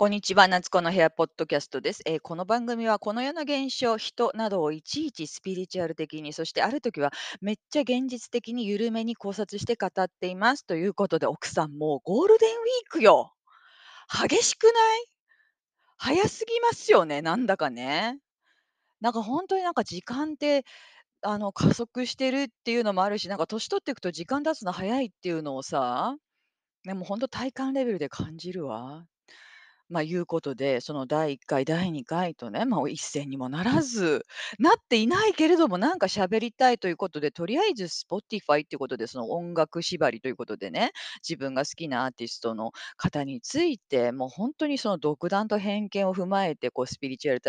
こんにちは、夏子の部屋ポッドキャストです。えーこの番組はこの世の現象、人などをいちいちスピリチュアル的に、そしてある時はめっちゃ現実的に緩めに考察して語っています。ということで、奥さんもうゴールデンウィークよ。激しくない？早すぎますよね、なんだかね。なんか本当になんか時間って、あの、加速してるっていうのもあるし、なんか年取っていくと時間経つの早いっていうのをさ、でも本当体感レベルで感じるわ。まあ、いうことで、その第1回、第2回とね、まあ、一銭にもならず、なっていないけれども、なんか喋りたいということで、とりあえず Spotify っていうことで、その音楽縛りということでね、自分が好きなアーティストの方について、もう本当にその独断と偏見を踏まえて、こうスピリチュアル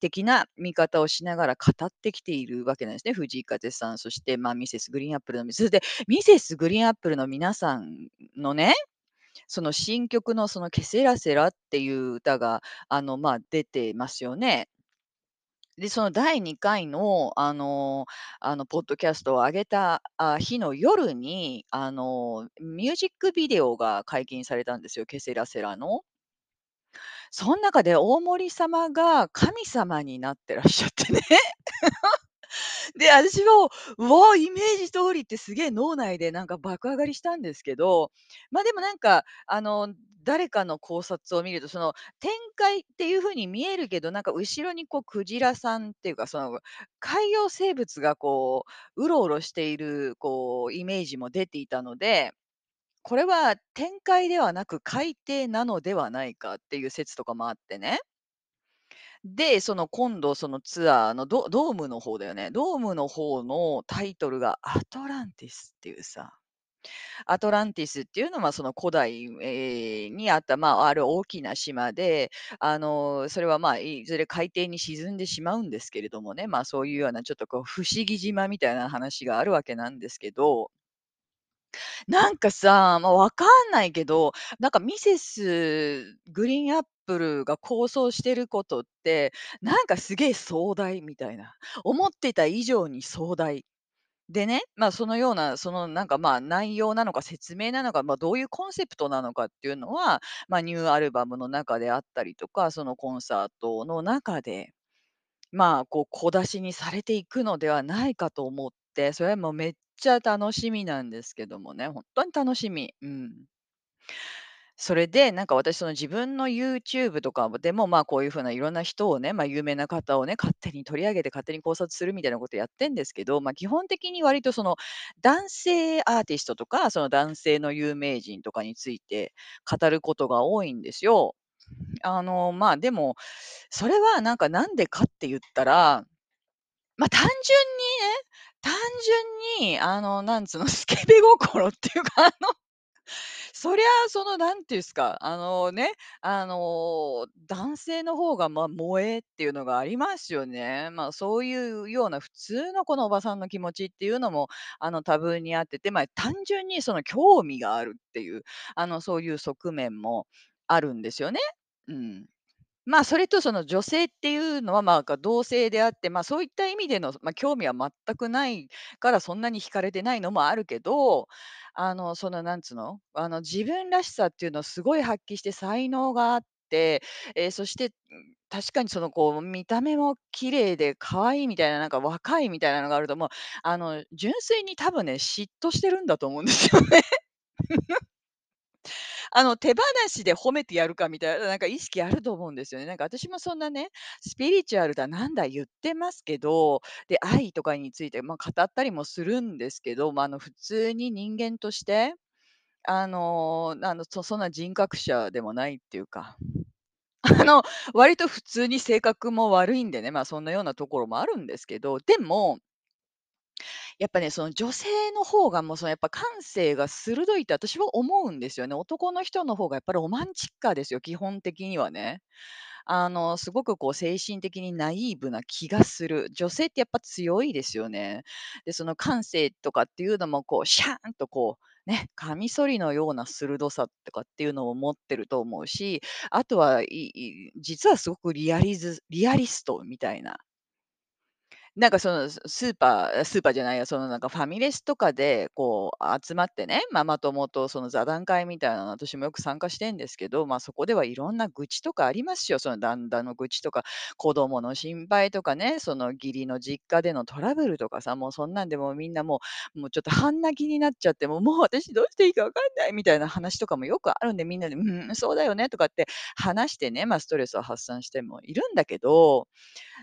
的な見方をしながら語ってきているわけなんですね。藤井風さん、そして、まあ、ミセスグリーンアップルの、それで、ミセスグリーンアップルの皆さんのねその新曲のそのケセラセラっていう歌が、あの、まあ、出てますよね。で、その第2回の、あのあの、ポッドキャストを上げた、あ、日の夜に、あの、ミュージックビデオが解禁されたんですよ、ケセラセラの。そん中で大森様が神様になってらっしゃってね。で、私も、うわ、イメージ通りってすげえ脳内でなんか爆上がりしたんですけど、まあ、でもなんか、あの、誰かの考察を見ると、その展開っていう風に見えるけど、なんか後ろにこうクジラさんっていうか、その海洋生物がこう、うろうろしているこうイメージも出ていたので、これは展開ではなく海底なのではないかっていう説とかもあってね。で、その今度そのツアーのドドームの方だよね。ドームの方のタイトルがアトランティスっていうさ、アトランティスっていうのはその古代、えーにあった、まあ、ある大きな島で、あの、それはまあ、いずれ海底に沈んでしまうんですけれどもね、まあ、そういうようなちょっとこう不思議島みたいな話があるわけなんですけどなんかさ、まあ、わかんないけど、なんかミセスグリーンアップルが構想してることって、なんかすげえ壮大みたいな。思ってた以上に壮大。でね、まあ、そのような、そのなんか、まあ、内容なのか説明なのか、まあ、どういうコンセプトなのかっていうのは、まあ、ニューアルバムの中であったりとか、そのコンサートの中で、まあ、こう小出しにされていくのではないかと思って、それはもうめっちゃ楽しみなんですけどもね、ほんとに楽しみ。うん。それで、なんか私その自分の YouTube とかでも、まあ、こういう風ないろんな人をね、まあ、有名な方をね、勝手に取り上げて勝手に考察するみたいなことやってんですけど、まあ、基本的に割とその男性アーティストとか、その男性の有名人とかについて語ることが多いんですよ。あの、まあ、でも、それはなんかなんでかって言ったらまあ、単純にね、単純に、あの、なんつうの、スケベ心っていうか、あの、そりゃ、その、なんていうんですか、あのね、あの、男性の方が、ま、萌えっていうのがありますよね。まあ、そういうような普通のこのおばさんの気持ちっていうのも、あの、多分にあってて、まあ、単純にその興味があるっていう、あの、そういう側面もあるんですよね。うん。まあ、それとその女性っていうのは、まあ、同性であって、まあ、そういった意味での、まあ、興味は全くないからそんなに惹かれてないのもあるけど、あの、そのなんつうの、あの、自分らしさっていうのをすごい発揮して才能があって、え、そして、ん、確かにそのこう見た目も綺麗で可愛いみたいな、なんか若いみたいなのがあると、もう、あの、純粋に多分ね、嫉妬してるんだと思うんですよね。あの、手放しで褒めてやるかみたいな、なんか意識あると思うんですよね。なんか私もそんなね、スピリチュアルだなんだ言ってますけど、で、愛とかについて、まあ、語ったりもするんですけど、まあ、あの、普通に人間として、あの、あの、そそんな人格者でもないっていうか、あの、割と普通に性格も悪いんでね、まあ、そんなようなところもあるんですけど、でもやっぱね、その女性の方がもうそのやっぱ感性が鋭いって私は思うんですよね。男の人の方がやっぱりロマンチッカーですよ、基本的にはね。あの、すごくこう精神的にナイーブな気がする。女性ってやっぱ強いですよね。で、その感性とかっていうのもこうシャーンとこうね、カミソリのような鋭さとかっていうのを持ってると思うし、あとは、いい実はすごくリアリズリアリストみたいななんかその、スーパースーパーじゃないや、そのなんかファミレスとかで、こう集まってね、ママ友とその座談会みたいなの私もよく参加してんですけど、まあ、そこではいろんな愚痴とかありますよ。その旦那の愚痴とか、子供の心配とかね、その義理の実家でのトラブルとかさ、もうそんなんでもみんなもうもうちょっと半泣きになっちゃって、もうもう私どうしていいかわかんないみたいな話とかもよくあるんで、みんなで、「うん、そうだよね」とかって話してね、まあ、ストレスを発散してもいるんだけど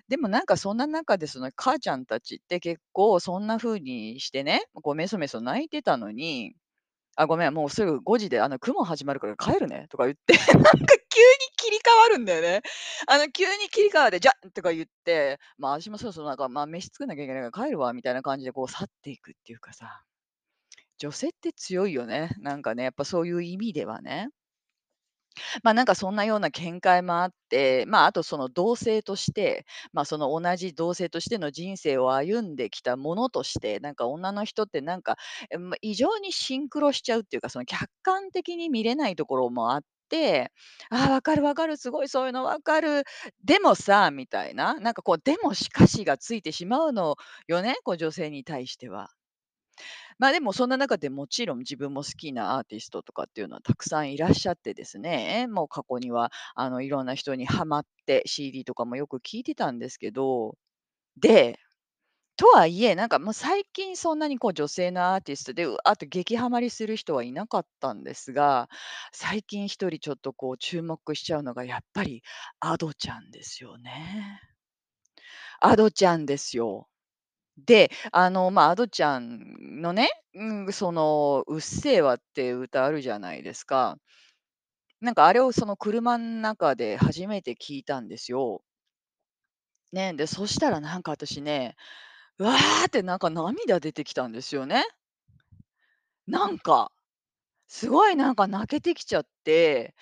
でもなんかそんな中でその母ちゃんたちって結構そんな風にしてね、こうメソメソ泣いてたのに、「あ、ごめん、もうすぐ5時であの公文始まるから帰るね」とか言って、なんか急に切り替わるんだよね。あの急に切り替わって、「じゃ！」とか言って、まあ、私もそろそろなんか、まあ、飯作んなきゃいけないから帰るわみたいな感じでこう去っていくっていうかさ、女性って強いよね。なんかね、やっぱそういう意味ではね。ま、なんかそんなような見解もあって、まあ、あとその同性として、ま、その同じ同性としての人生を歩んできた者として、なんか女の人ってなんか、え、ま、異常にシンクロしちゃうっていうか、その客観的に見れないところもあって、「ああ、分かる分かる、すごいそういうの分かる。でもさ」みたいな、なんかこう、でもしかしがついてしまうのよね、こう女性に対しては。まあ、でもそんな中でもちろん自分も好きなアーティストとかっていうのはたくさんいらっしゃってですね、もう過去にはあのいろんな人にハマって CD とかもよく聴いてたんですけど、で、とはいえ、なんかもう最近そんなにこう女性のアーティストで、うわって激ハマりする人はいなかったんですが、最近一人ちょっとこう注目しちゃうのがやっぱりアドちゃんですよね。アドちゃんですよ。で、あの、まあ、アドちゃんのね、うん、その、うっせぇわって歌あるじゃないですか。なんかあれをその車ん中で初めて聞いたんですよ。ね、で、そしたらなんか私ね、うわってなんか涙出てきたんですよね。なんか、すごいなんか泣けてきちゃって、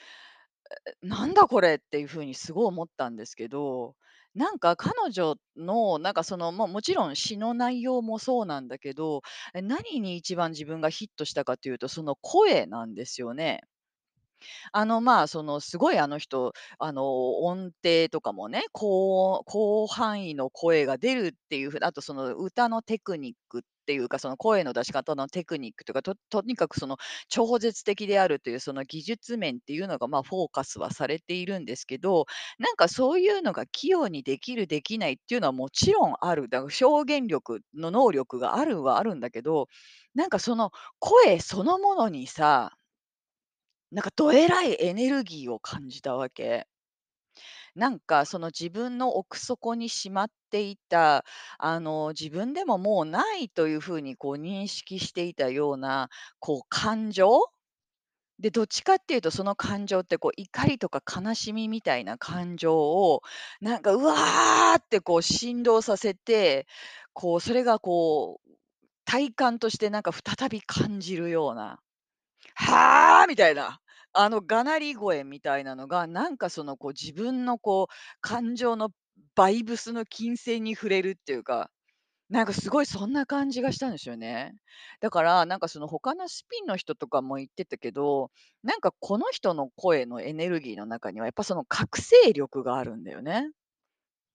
なんだこれっていう風にすごい思ったんですけど、なんか彼女のなんかその、ももちろん詩の内容もそうなんだけど、え、何に一番自分がヒットしたかというと、その声なんですよね。あの、まあ、そのすごいあの人、あの、音程とかもね、高広範囲の声が出るっていう風な、あとその歌のテクニックっていうか、その声の出し方のテクニックとか、ととにかくその超絶的であるというその技術面っていうのが、まあ、フォーカスはされているんですけど、なんかそういうのが器用にできるできないっていうのはもちろんある。だから表現力の能力があるはあるんだけど、なんかその声そのものにさなんかどえらいエネルギーを感じたわけ。なんかその自分の奥底にしまっていた、あの、自分でももうないという風にこう認識していたような、こう感情？で、どっちかっていうとその感情ってこう怒りとか悲しみみたいな感情を、なんか、うわってこう振動させて、こうそれがこう、体感としてなんか再び感じるような「はあ！」みたいな、あのがなり声みたいなのが、なんかそのこう自分のこう感情のバイブスの金星に触れるっていうか、なんかすごいそんな感じがしたんですよね。だから、なんかその他のスピンの人とかも言ってたけど、なんかこの人の声のエネルギーの中にはやっぱその覚醒力があるんだよね。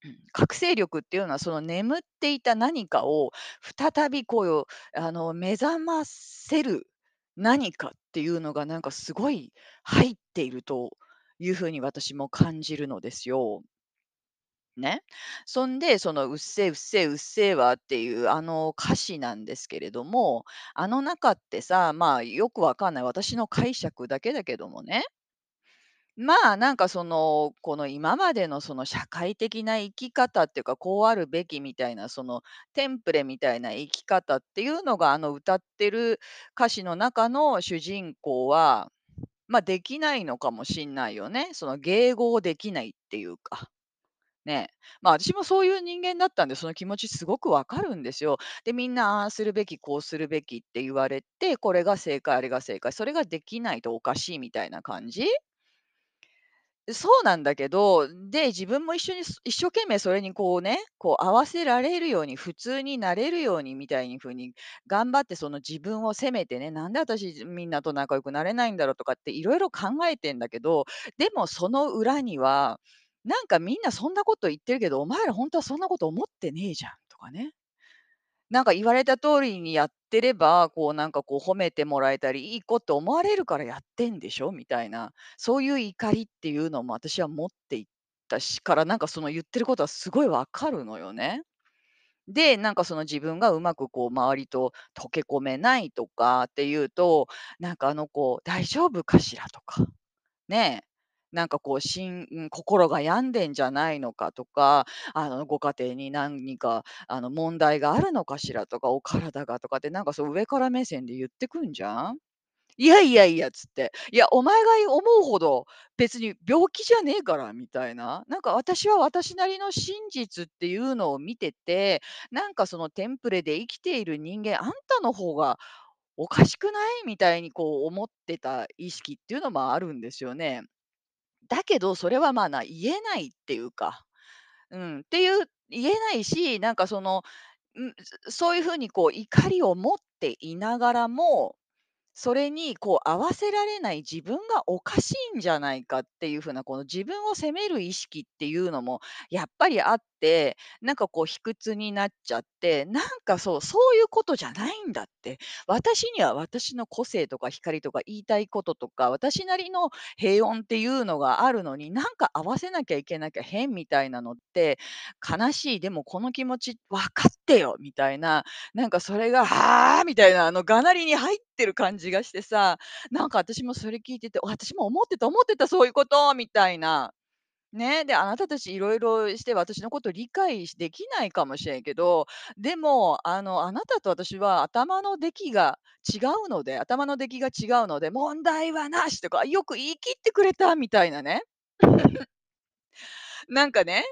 うん、覚醒力っていうのはその眠っていた何かを再びこうあの目覚ませる何かっていうのがなんかすごい入っているというふうに私も感じるのですよ。ね。そんで、その「うっせえうっせえうっせえわ」っていうあの歌詞なんですけれども、あの中ってさ、まあ、よくわかんない私の解釈だけだけどもねまあ、なんかその、この今までのその社会的な生き方っていうか、こうあるべきみたいなそのテンプレみたいな生き方っていうのが、あの歌ってる歌詞の中の主人公は、まあ、できないのかもしんないよね。その迎合できないっていうか。ね。まあ、私もそういう人間だったんで、その気持ちすごく分かるんですよ。で、みんなああするべき、こうするべきって言われて、これが正解、あれが正解、それができないとおかしいみたいな感じ？そうなんだけど、で、自分も一緒に一生懸命それにこうね、こう合わせられるように、普通になれるようにみたいに風に頑張ってその自分を責めてね、なんで私みんなと仲良くなれないんだろうとかって色々考えてんだけど、でもその裏には、なんかみんなそんなこと言ってるけど、お前らほんとはそんなこと思ってねえじゃんとかね。なんか言われた通りにやってれば、こうなんかこう褒めてもらえたり、いい子って思われるからやってんでしょ？みたいな、そういう怒りっていうのも私は持っていったしから、なんかその言ってることはすごいわかるのよね。で、なんかその自分がうまくこう周りと溶け込めないとかっていうと、なんかあの子大丈夫かしら？とか、ねえ。なんかこうしんん、心が病んでんじゃないのかとか、あのご家庭に何かあの問題があるのかしらとか、お体がとかってなんかそう上から目線で言ってくんじゃん？いやいやいやつって、いやお前が思うほど別に病気じゃねえからみたいな。なんか私は私なりの真実っていうのを見てて、なんかそのテンプレで生きている人間、あんたの方がおかしくない？みたいにこう思ってた意識っていうのもあるんですよね。だけど、それはまあ、な言えないっていうか、うん、っていう言えないし、なんかその、ん、そういうふうにこう怒りを持っていながらも、それにこう合わせられない自分がおかしいんじゃないかっていうふうな、この自分を責める意識っていうのもやっぱりあっ、なんかこう卑屈になっちゃって、なんかそう、そういうことじゃないんだって。私には私の個性とか光とか言いたいこととか、私なりの平穏っていうのがあるのに、なんか合わせなきゃいけなきゃ変みたいなのって悲しい、でもこの気持ち分かってよみたいな、なんかそれが、はあみたいなあのがなりに入ってる感じがしてさ、なんか私もそれ聞いてて、私も思ってた思ってたそういうことみたいな。ね、で、あなたたちいろいろして私のこと理解できないかもしれんけど、でもあの、あなたと私は頭の出来が違うので頭の出来が違うので、問題はなしとか、よく言い切ってくれたみたいなね。なんかね、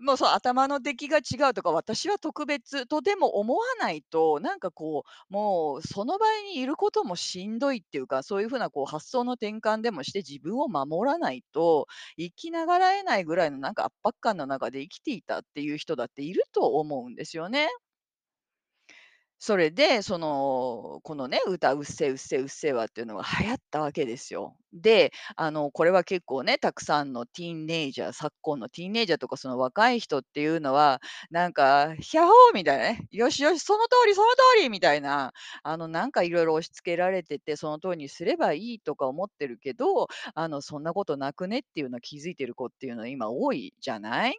もうそう頭の出来が違うとか、私は特別とでも思わないと、なんかこう、もうその場合にいることもしんどいっていうか、そういうふうなこう発想の転換でもして自分を守らないと、生きながらえないぐらいのなんか圧迫感の中で生きていたっていう人だっていると思うんですよね。それで、その、このね、歌うっせぇうっせぇうっせぇわっていうのが流行ったわけですよ。で、あの、これは結構ね、たくさんのティーンネイジャー昨今のティーンネイジャーとかその若い人っていうのは、なんか、ヒャホーみたいなね、よしよし、その通りその通りみたいな、あの、なんか色々押し付けられてて、その通りにすればいいとか思ってるけど、あの、そんなことなくねっていうのを気づいてる子っていうのは今多いじゃない？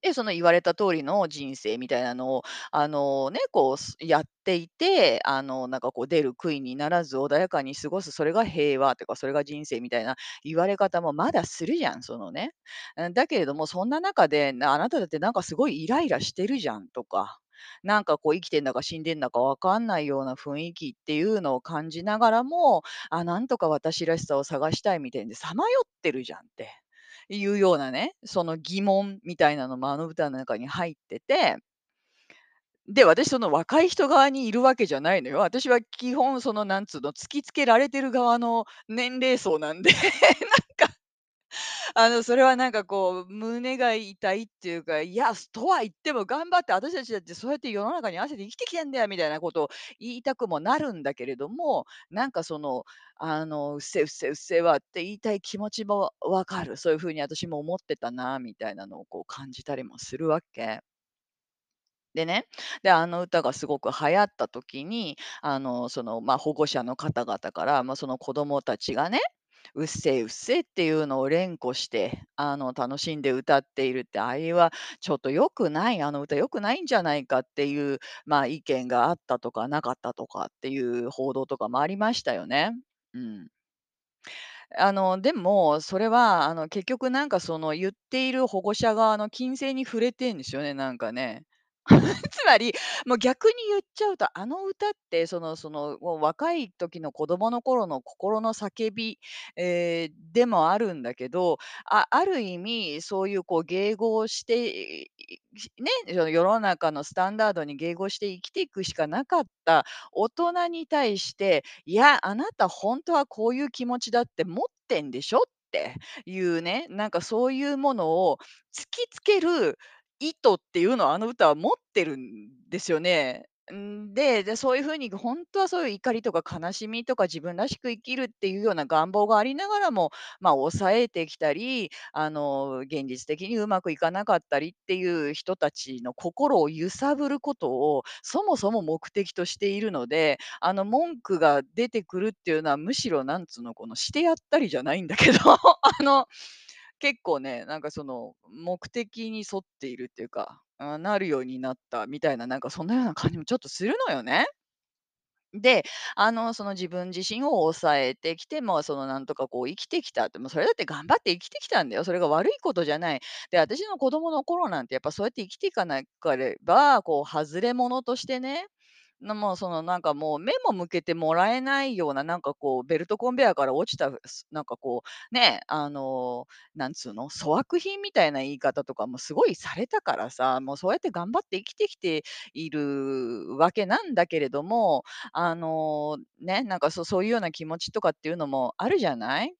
で、その言われた通りの人生みたいなのを、あの、ね、こう、すやっていて、あの、なんかこう出る杭にならず穏やかに過ごす、それが平和とか、それが人生みたいな言われ方もまだするじゃん、そのね。うん、だけれども、そんな中で、なあなただってなんかすごいイライラしてるじゃんとか、なんかこう生きてんだか死んでんだか分かんないような雰囲気っていうのを感じながらも、あ、なんとか私らしさを探したいみたいでさまよってるじゃんっていうようなね、その疑問みたいなのもあの歌の中に入っててで、私その若い人側にいるわけじゃないのよ。私は基本そのなんつうの、突きつけられてる側の年齢層なんで、な、あの、それはなんかこう胸が痛いっていうか、いや、とは言っても頑張って私たちだってそうやって世の中に合わせて生きてきてんだよみたいなことを言いたくもなるんだけれども、なんかその、あの、うっせうっせうっせぇわって言いたい気持ちも分かる。そういう風に私も思ってたなみたいなのをこう感じたりもするわけ。でね、で、あの歌がすごく流行った時に、あの、その、まあ、保護者の方々から、まあ、その子供たちがね、うっせぇうっせぇっていうのを連呼して、あの、楽しんで歌っているって、あれはちょっと良くない、あの歌良くないんじゃないかっていう、まあ、意見があったとかなかったとかっていう報道とかもありましたよね。うん。あの、でも、それは、あの、結局なんかその言っている保護者側の金銭に触れてんですよね、なんかね。つまり、もう逆に言っちゃうと、あの歌ってそのその、もう若い時の子供の頃の心の叫び、ええ、でもあるんだけど、あある意味そういうこう迎合して、ね、世の中のスタンダードに迎合して生きていくしかなかった大人に対して、いや、あなたほんとはこういう気持ちだって持ってんでしょっていうね、なんかそういうものを突きつける意図っていうのをあの歌は持ってるんですよね。んで、で、そういう風にほんとはそういう怒りとか悲しみとか自分らしく生きるっていうような願望がありながらも、まあ、抑えてきたり、あの、現実的にうまくいかなかったりっていう人たちの心を揺さぶることを、そもそも目的としているので、あの、文句が出てくるっていうのは、むしろなんつうの、この、してやったりじゃないんだけど、あの、結構ね、なんかその、目的に沿っているっていうか、あ、なるようになったみたいな、なんかそんなような感じもちょっとするのよね。で、あの、その自分自身を抑えてきて、ま、そのなんとかこう生きてきたって、もうそれだって頑張って生きてきたんだよ。それが悪いことじゃない。で、私の子供の頃なんてやっぱそうやって生きていかなかれば、こう外れ者としてね、な、もうそのなんかもう目も向けてもらえないような、なんかこうベルトコンベアから落ちた、すなんかこう、ね、あの、なんつうの、粗悪品みたいな言い方とかもすごいされたからさ、もうそうやって頑張って生きてきているわけなんだけれども、あの、ね、なんかそそういうような気持ちとかっていうのもあるじゃない？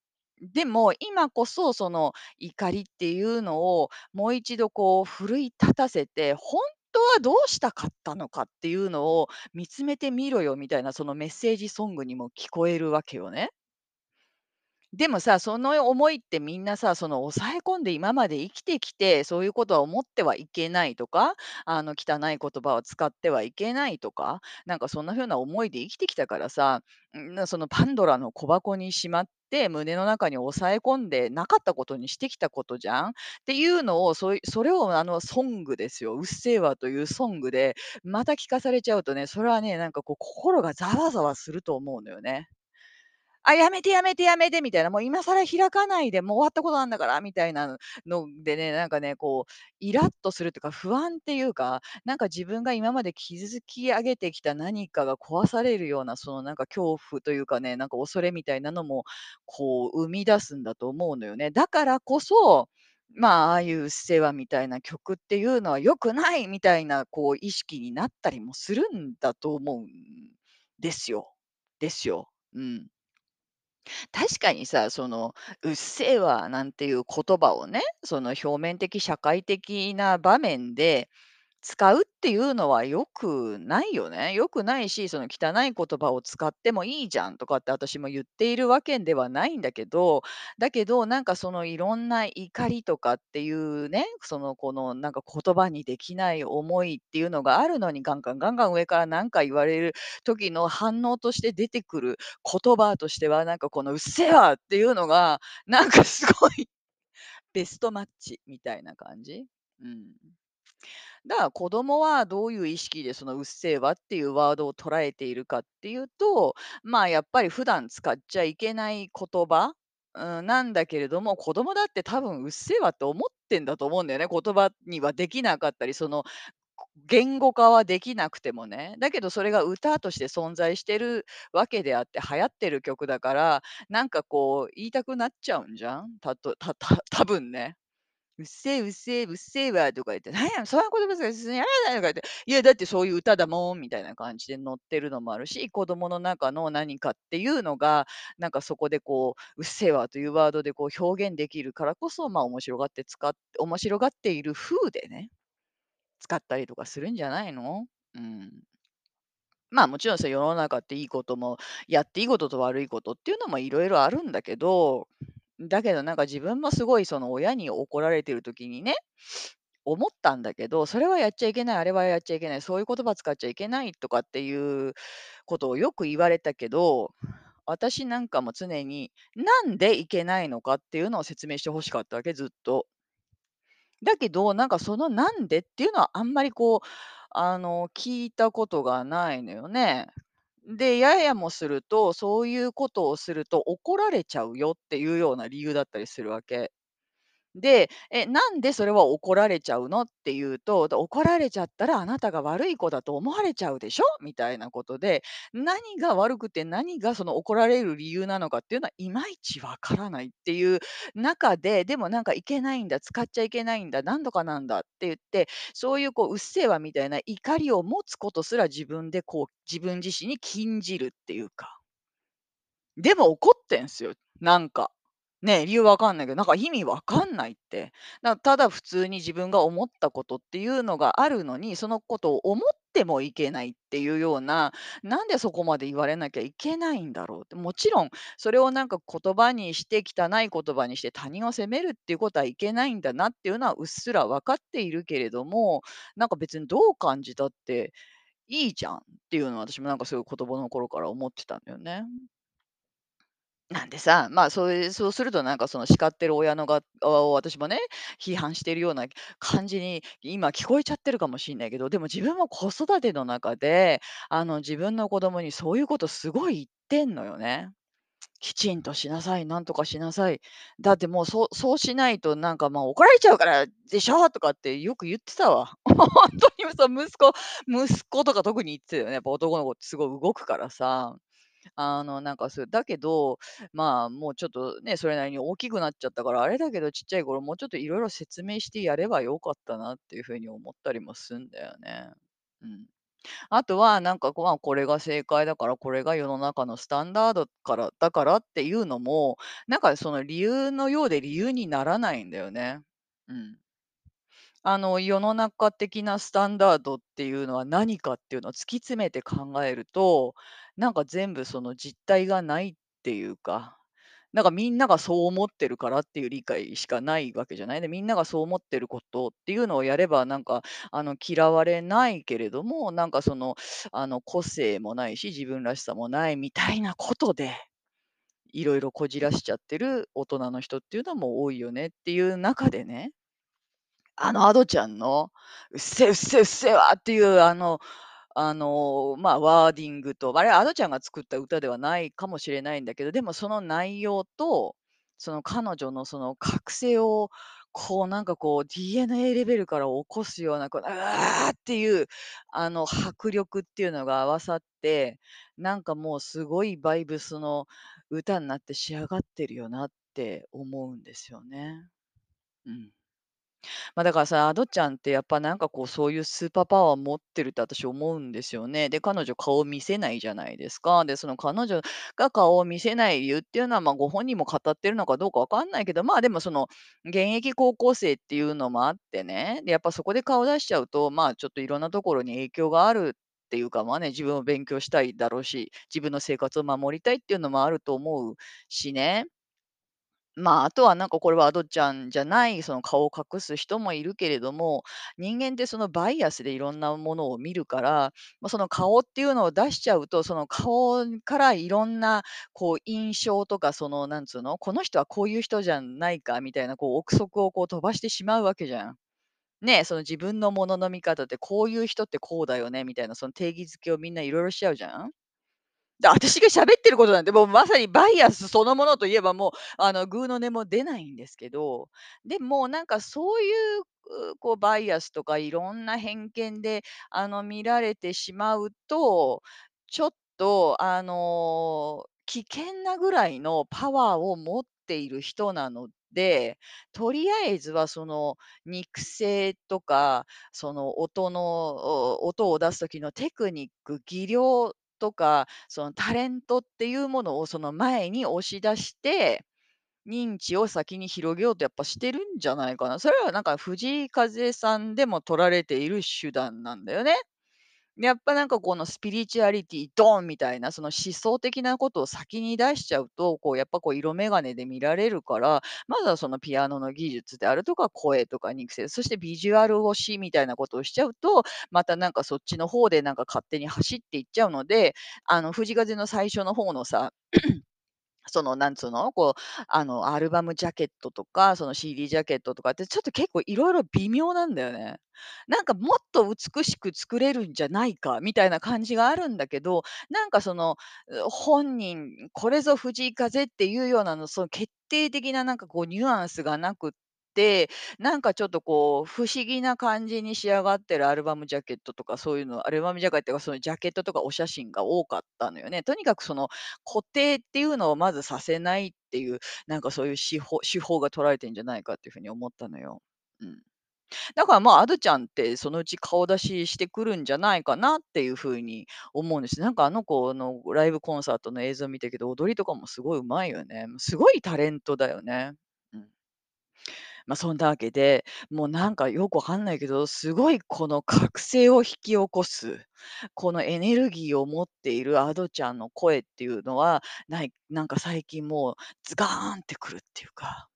でも、今こそその怒りっていうのをもう一度こう奮い立たせて、ほ当はどうしたかったのかっていうのを見つめてみろよみたいなそのメッセージソングにも聞こえるわけよね。でもさ、その思いってみんなさ、その抑え込んで今まで生きてきて、そういうことは思ってはいけないとか、あの汚い言葉を使ってはいけないとか、なんかそんな風な思いで生きてきたからさ、ん、そのパンドラの小箱にしまって、胸の中に抑え込んでなかったことにしてきたことじゃん？っていうのを、そそれをあのソングですよ、うっせぇわというソングで、また聞かされちゃうとね、それはね、なんかこう心がざわざわすると思うのよね。あ、やめてやめてやめてみたいな、もう今更開かないで、もう終わったことなんだからみたいなのでね、なんかね、こうイラッとするっていうか、不安っていうか、なんか自分が今まで築き上げてきた何かが壊されるような、そのなんか恐怖というかね、なんか恐れみたいなのも、こう生み出すんだと思うのよね。だからこそ、まあ、ああいううっせぇわみたいな曲っていうのは良くないみたいな、こう意識になったりもするんだと思うんですよ。ですよ。うん。確かにさ、その、うっせぇわなんていう言葉をね、その表面的社会的な場面で使うっていうのは良くないよね。良くないし、その汚い言葉を使ってもいいじゃんとかって私も言っているわけではないんだけど、だけど、なんかそのいろんな怒りとかっていうね、その、このなんか言葉にできない思いっていうのがあるのに、ガンガンガンガン上からなんか言われる時の反応として出てくる言葉としては、なんかこのうっせぇわっていうのが、なんかすごいベストマッチみたいな感じ。うん。だから子供はどういう意識でそのうっせぇわっていうワードを捉えているかっていうと、まあ、やっぱり普段使っちゃいけない言葉、うん、なんだけれども、子供だって多分うっせぇわって思ってんだと思うんだよね。言葉にはできなかったり、その、言語化はできなくてもね。だけどそれが歌として存在してるわけであって、流行ってる曲だから、なんかこう言いたくなっちゃうんじゃん？たとたた多分ね。うっせぇうっせぇうっせぇわとか言って、なんや、そんな言葉やめないとか言って、いやだってそういう歌だもんみたいな感じで乗ってるのもあるし、子供の中の何かっていうのが、なんかそこでこう、うっせぇわというワードでこう表現できるからこそ、まあ面白がって使っ面白がっている風でね、使ったりとかするんじゃないの？うん。まあ、もちろんさ、世の中っていいことも、やっていいことと悪いことっていうのもいろいろあるんだけど、だけどなんか自分もすごいその親に怒られてる時にね、思ったんだけど、それはやっちゃいけない、あれはやっちゃいけない、そういう言葉使っちゃいけないとかっていうことをよく言われたけど、私なんかも常に、なんでいけないのかっていうのを説明して欲しかったわけ、ずっと。だけど、なんかそのなんでっていうのはあんまりこう、あの、聞いたことがないのよね。で、ややもすると、そういうことをすると怒られちゃうよっていうような理由だったりするわけ。で、え、なんでそれは怒られちゃうの？っていうと、怒られちゃったらあなたが悪い子だと思われちゃうでしょ？みたいなことで、何が悪くて何がその怒られる理由なのかっていうのは、いまいちわからないっていう中で、でもなんかいけないんだ、使っちゃいけないんだ、なんとかなんだって言って、そういうこう、うっせぇわみたいな怒りを持つことすら自分でこう、自分自身に禁じるっていうか。でも怒ってんすよ、なんか。ね、理由わかんないけど、なんか意味わかんないって。な、ただ普通に自分が思ったことっていうのがあるのに、そのことを思ってもいけないっていうような、なんでそこまで言われなきゃいけないんだろうって、もちろんそれをなんか言葉にして、汚い言葉にして他人を責めるっていうことはいけないんだなっていうのはうっすら分かっているけれども、なんか別にどう感じたっていいじゃんっていうのは私もなんかすごい子供の頃から思ってたんだよね。なんでさ、まあ、そうそうするとなんかその叱ってる親の側を私もね、批判しているような感じに今聞こえちゃってるかもしんないけど、でも自分も子育ての中で、あの、自分の子供にそういうことすごい言ってんのよね。きちんとしなさい、なんとかしなさい。だってもうそうそうしないとなんかもう怒られちゃうからでしょ？とかってよく言ってたわ。本当にそう息子息子とか特に言ってたよね。やっぱ男の子ってすごい動くからさ。あの、なんかそう、だけど、まあ、もうちょっとね、それなりに大きくなっちゃったから、あれだけど、ちっちゃい頃もうちょっといろいろ説明してやればよかったなっていう風に思ったりもすんだよね。うん。あとは、なんか、こまあ、これが正解だから、これが世の中のスタンダードからだからっていうのも、なんかその理由のようで理由にならないんだよね。うん。あの、世の中的なスタンダードっていうのは何かっていうのを突き詰めて考えると、なんか全部その実体がないっていうか、なんかみんながそう思ってるからっていう理解しかないわけじゃない。で、みんながそう思ってることっていうのをやれば、なんか、あの、嫌われないけれども、なんかその、あの、個性もないし、自分らしさもないみたいなことで、いろいろこじらしちゃってる大人の人っていうのも多いよねっていう中でねあの、アドちゃんの、うっせ、うっせ、うっせわっていう、あのあの、まあ、ワーディングと、あれ、アドちゃんが作った歌ではないかもしれないんだけど、でもその内容と、その彼女のその覚醒を、こうなんかこう DNA レベルから起こすような、こう、うわーっていう、あの迫力っていうのが合わさって、なんかもうすごいバイブスの歌になって仕上がってるよなって思うんですよね。うん。ま、だからさ、アドちゃんってやっぱなんかこう、そういうスーパーパワー持ってるって私思うんですよね。で、彼女顔見せないじゃないですか。で、その彼女が顔を見せない理由っていうのは、ま、ご本人も語ってるのかどうかわかんないけど、まあ、でもその、現役高校生っていうのもあってね、で、やっぱそこで顔出しちゃうと、まあ、ちょっといろんなところに影響があるっていうか、まあね、自分を勉強したいだろうし、自分の生活を守りたいっていうのもあると思うしね。まあ、あとはなんかこれはアドちゃんじゃない、その顔を隠す人もいるけれども、人間ってそのバイアスでいろんなものを見るから、まあ、その顔っていうのを出しちゃうと、その顔からいろんなこう印象とか、そのなんつうの、この人はこういう人じゃないかみたいなこう憶測をこう飛ばしてしまうわけじゃん。ね、その自分のものの見方ってこういう人ってこうだよねみたいなその定義づけをみんないろいろしちゃうじゃん。私が喋ってることなんて、もうまさにバイアスそのものといえば、もう、あの、ぐうの音も出ないんですけど、でもなんかそういう、こうバイアスとかいろんな偏見で、あの、見られてしまうと、ちょっと、あの、危険なぐらいのパワーを持っている人なので、とりあえずはその肉声とか、その音の、音を出す時のテクニック、技量とか、そのタレントっていうものをその前に押し出して、認知を先に広げようとやっぱしてるんじゃないかな。それはなんか藤井風さんでも取られている手段なんだよね。やっぱなんかこのスピリチュアリティドンみたいな、その思想的なことを先に出しちゃうと、こうやっぱこう色眼鏡で見られるから、まずはそのピアノの技術であるとか、声とか肉声、そしてビジュアル推しみたいなことをしちゃうと、またなんかそっちの方でなんか勝手に走っていっちゃうので、あの藤風の最初の方のさその、なんつうの、こう、あの、アルバムジャケットとか、その CD ジャケットとかって、ちょっと結構いろいろ微妙なんだよね。なんかもっと美しく作れるんじゃないかみたいな感じがあるんだけど、なんかその、本人、これぞ藤井風っていうようなの、その決定的ななんかこうニュアンスがなくっ、なんかちょっとこう、不思議な感じに仕上がってるアルバムジャケットとか、そういうのアルバムジャケットがそのジャケットとかお写真が多かったのよね。とにかくその固定っていうのをまずさせないっていう、なんかそういう手法手法が取られてんじゃないかっていう風に思ったのよ。うん。だからまあ、アドちゃんってそのうち顔出ししてくるんじゃないかなっていう風に思うんです。なんかあの子のライブコンサートの映像見たけど、踊りとかもすごい上手いよね。すごいタレントだよね。うん。ま、そんなわけで、もうなんかよくわかんないけど、すごいこの覚醒を引き起こす、このエネルギーを持っている Ado ちゃんの声っていうのは、ないなんか最近もうズガーンってくるっていうか。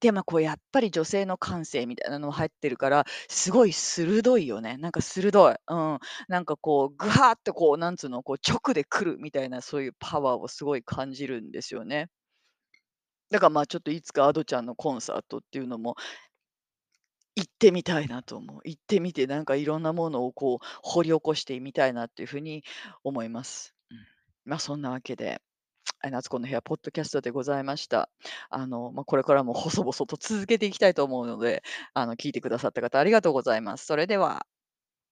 で、ま、こうやっぱり女性の感性みたいなのも入ってるから、すごい鋭いよね。なんか鋭い。うん。なんかこう、ぐはってこう、なんつうの、こう直で来るみたいなそういうパワーをすごい感じるんですよね。だから、まあ、ちょっといつか Ado ちゃんのコンサートっていうのも行ってみたいなと思う。行ってみて、なんかいろんなものをこう掘り起こしてみたいなっていう風に思います。うん。まあ、そんなわけで、え、夏子の部屋ポッドキャストでございました。あの、まあ、これからも細々と続けていきたいと思うので、あの、聞いてくださった方ありがとうございます。それでは。